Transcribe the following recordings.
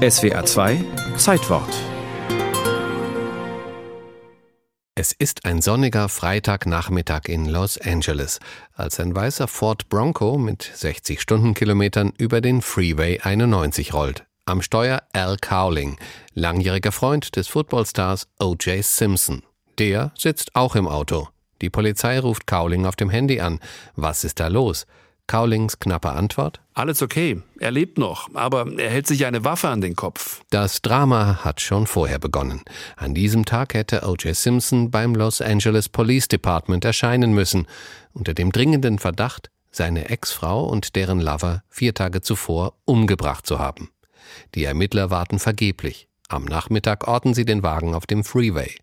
SWA 2 Zeitwort Es ist ein sonniger Freitagnachmittag in Los Angeles, als ein weißer Ford Bronco mit 60 Stundenkilometern über den Freeway 91 rollt. Am Steuer Al Cowling, langjähriger Freund des Footballstars O.J. Simpson. Der sitzt auch im Auto. Die Polizei ruft Cowling auf dem Handy an. Was ist da los? Cowlings knappe Antwort? Alles okay. Er lebt noch, aber er hält sich eine Waffe an den Kopf. Das Drama hat schon vorher begonnen. An diesem Tag hätte O.J. Simpson beim Los Angeles Police Department erscheinen müssen, unter dem dringenden Verdacht, seine Ex-Frau und deren Lover vier Tage zuvor umgebracht zu haben. Die Ermittler warten vergeblich. Am Nachmittag orten sie den Wagen auf dem Freeway.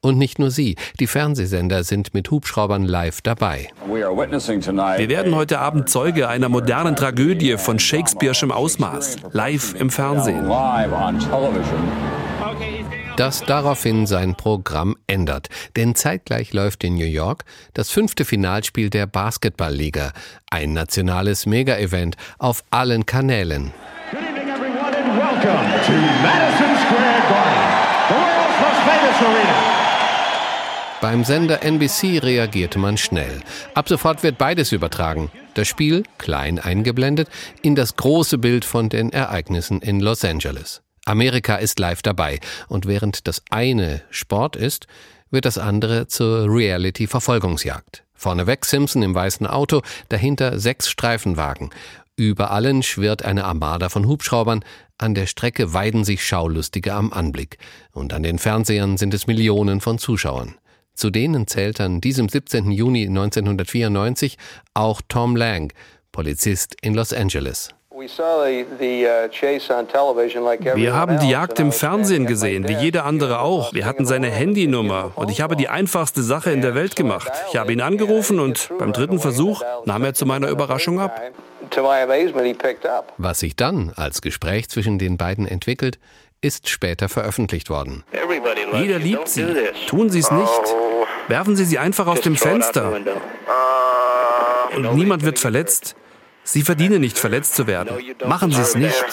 Und nicht nur sie, die Fernsehsender sind mit Hubschraubern live dabei. Wir werden heute Abend Zeuge einer modernen Tragödie von Shakespeare'schem Ausmaß, live im Fernsehen. Das daraufhin sein Programm ändert, denn zeitgleich läuft in New York das fünfte Finalspiel der Basketballliga, ein nationales Mega-Event auf allen Kanälen. Welcome to Madison Square Garden, the world's most famous arena. Beim Sender NBC reagierte man schnell. Ab sofort wird beides übertragen. Das Spiel, klein eingeblendet, in das große Bild von den Ereignissen in Los Angeles. Amerika ist live dabei und während das eine Sport ist, wird das andere zur Reality-Verfolgungsjagd. Vorneweg Simpson im weißen Auto, dahinter sechs Streifenwagen. Über allen schwirrt eine Armada von Hubschraubern, an der Strecke weiden sich Schaulustige am Anblick, und an den Fernsehern sind es Millionen von Zuschauern. Zu denen zählt an diesem 17. Juni 1994 auch Tom Lang, Polizist in Los Angeles. Uh, Wir haben die Jagd im Fernsehen gesehen, wie jeder andere auch. Wir hatten seine Handynummer und ich habe die einfachste Sache in der Welt gemacht. Ich habe ihn angerufen und beim dritten Versuch nahm er zu meiner Überraschung ab. Was sich dann als Gespräch zwischen den beiden entwickelt, ist später veröffentlicht worden. Jeder liebt sie. Tun Sie es nicht. Werfen Sie sie einfach aus dem Fenster. Und niemand wird verletzt. Sie verdienen nicht verletzt zu werden. Machen Sie es nicht.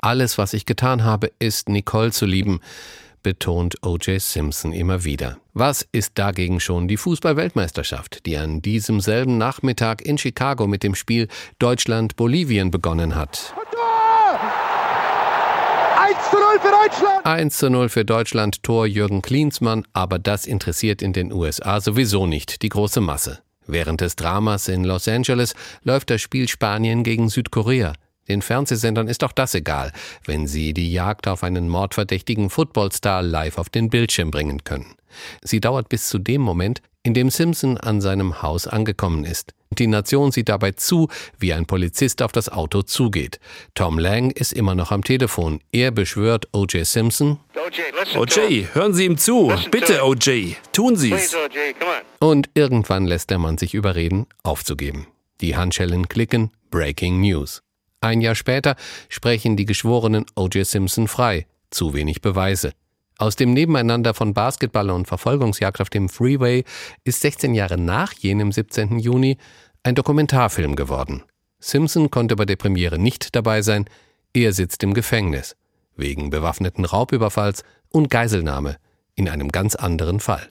Alles, was ich getan habe, ist Nicole zu lieben, betont O.J. Simpson immer wieder. Was ist dagegen schon die Fußball-Weltmeisterschaft, die an diesem selben Nachmittag in Chicago mit dem Spiel Deutschland-Bolivien begonnen hat? 1 zu 0 für Deutschland! 1 zu 0 für Deutschland, Tor Jürgen Klinsmann, aber das interessiert in den USA sowieso nicht die große Masse. Während des Dramas in Los Angeles läuft das Spiel Spanien gegen Südkorea. Den Fernsehsendern ist auch das egal, wenn sie die Jagd auf einen mordverdächtigen Footballstar live auf den Bildschirm bringen können. Sie dauert bis zu dem Moment, in dem Simpson an seinem Haus angekommen ist. Die Nation sieht dabei zu, wie ein Polizist auf das Auto zugeht. Tom Lang ist immer noch am Telefon. Er beschwört O.J. Simpson. O.J., hören Sie ihm zu. Bitte, O.J., tun Sie es. Und irgendwann lässt der Mann sich überreden, aufzugeben. Die Handschellen klicken. Breaking News. Ein Jahr später sprechen die Geschworenen O.J. Simpson frei. Zu wenig Beweise. Aus dem Nebeneinander von Basketball und Verfolgungsjagd auf dem Freeway ist 16 Jahre nach jenem 17. Juni ein Dokumentarfilm geworden. Simpson konnte bei der Premiere nicht dabei sein, er sitzt im Gefängnis wegen bewaffneten Raubüberfalls und Geiselnahme in einem ganz anderen Fall.